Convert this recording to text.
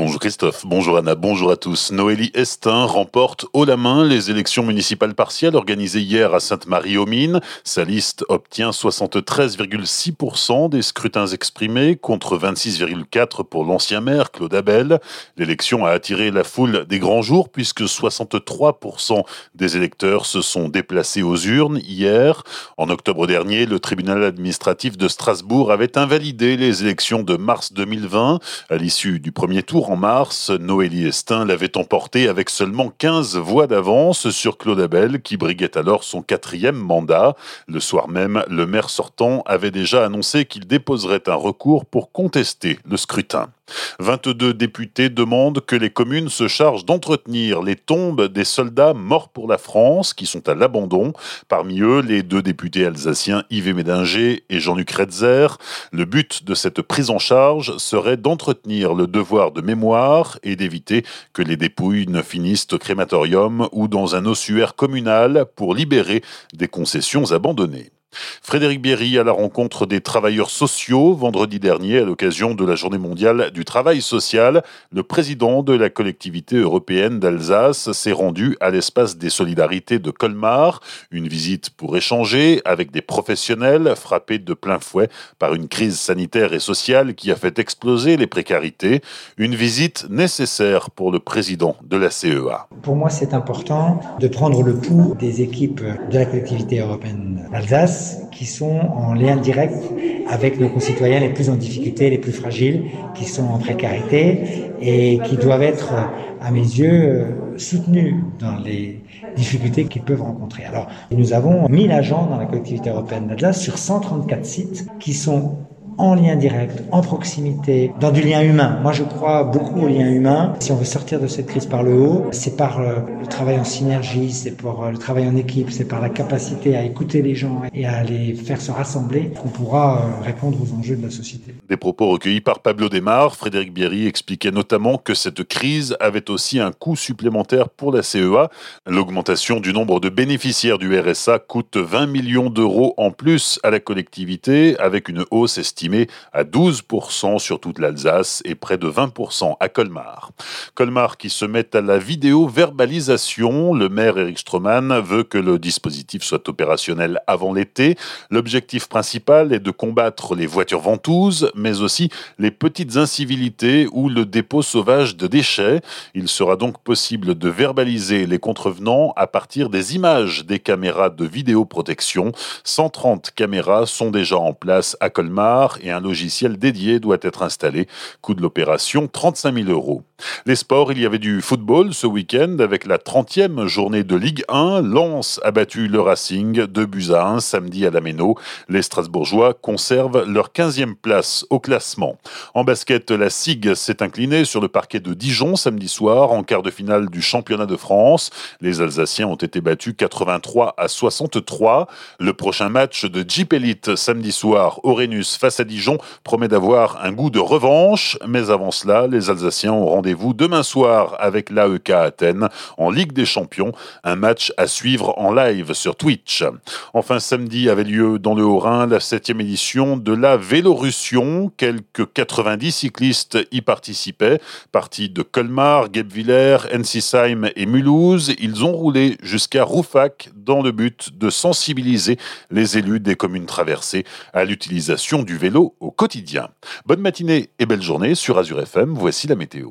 Bonjour Christophe, bonjour Anna, bonjour à tous. Noélie Estin remporte haut la main les élections municipales partielles organisées hier à Sainte-Marie-aux-Mines. Sa liste obtient 73,6% des scrutins exprimés contre 26,4% pour l'ancien maire Claude Abel. L'élection a attiré la foule des grands jours puisque 63% des électeurs se sont déplacés aux urnes hier. En octobre dernier, le tribunal administratif de Strasbourg avait invalidé les élections de mars 2020 à l'issue du premier tour en mars, Noélie Estin l'avait emporté avec seulement 15 voix d'avance sur Claude Abel, qui briguait alors son quatrième mandat. Le soir même, le maire sortant avait déjà annoncé qu'il déposerait un recours pour contester le scrutin. 22 députés demandent que les communes se chargent d'entretenir les tombes des soldats morts pour la France qui sont à l'abandon. Parmi eux, les deux députés alsaciens Yves Médinger et Jean-Luc Redzer. Le but de cette prise en charge serait d'entretenir le devoir de mémoire et d'éviter que les dépouilles ne finissent au crématorium ou dans un ossuaire communal pour libérer des concessions abandonnées. Frédéric Bierry à la rencontre des travailleurs sociaux vendredi dernier à l'occasion de la Journée mondiale du travail social. Le président de la collectivité européenne d'Alsace s'est rendu à l'espace des solidarités de Colmar, une visite pour échanger avec des professionnels frappés de plein fouet par une crise sanitaire et sociale qui a fait exploser les précarités, une visite nécessaire pour le président de la CEA. Pour moi, c'est important de prendre le pouls des équipes de la collectivité européenne d'Alsace qui sont en lien direct avec nos concitoyens les plus en difficulté, les plus fragiles, qui sont en précarité et qui doivent être, à mes yeux, soutenus dans les difficultés qu'ils peuvent rencontrer. Alors, nous avons 1000 agents dans la collectivité européenne d'Alsace sur 134 sites qui sont en lien direct, en proximité, dans du lien humain. Moi, je crois beaucoup au lien humain. Si on veut sortir de cette crise par le haut, c'est par euh, le travail en synergie, c'est pour euh, le travail en équipe, c'est par la capacité à écouter les gens et à les faire se rassembler qu'on pourra euh, répondre aux enjeux de la société. Des propos recueillis par Pablo Desmar, Frédéric Bierry expliquait notamment que cette crise avait aussi un coût supplémentaire pour la CEA. L'augmentation du nombre de bénéficiaires du RSA coûte 20 millions d'euros en plus à la collectivité, avec une hausse estimée à 12% sur toute l'Alsace et près de 20% à Colmar. Colmar qui se met à la vidéo verbalisation. Le maire Eric Stroman veut que le dispositif soit opérationnel avant l'été. L'objectif principal est de combattre les voitures ventouses, mais aussi les petites incivilités ou le dépôt sauvage de déchets. Il sera donc possible de verbaliser les contrevenants à partir des images des caméras de vidéoprotection. 130 caméras sont déjà en place à Colmar et un logiciel dédié doit être installé. Coût de l'opération 35 000 euros. Les sports, il y avait du football ce week-end avec la 30e journée de Ligue 1. Lens a battu le Racing de buts à 1 samedi à la Méno. Les Strasbourgeois conservent leur 15e place au classement. En basket, la SIG s'est inclinée sur le parquet de Dijon samedi soir en quart de finale du championnat de France. Les Alsaciens ont été battus 83 à 63. Le prochain match de Jeep Elite samedi soir, Orenus face à Dijon promet d'avoir un goût de revanche, mais avant cela, les Alsaciens ont rendez-vous demain soir avec l'AEK Athènes en Ligue des Champions, un match à suivre en live sur Twitch. Enfin, samedi avait lieu dans le Haut-Rhin la septième édition de la Vélorussion. Quelques 90 cyclistes y participaient, partis de Colmar, Guebwiller, Ensisheim et Mulhouse. Ils ont roulé jusqu'à Roufac dans le but de sensibiliser les élus des communes traversées à l'utilisation du vélo au quotidien. Bonne matinée et belle journée sur Azure FM, voici la météo.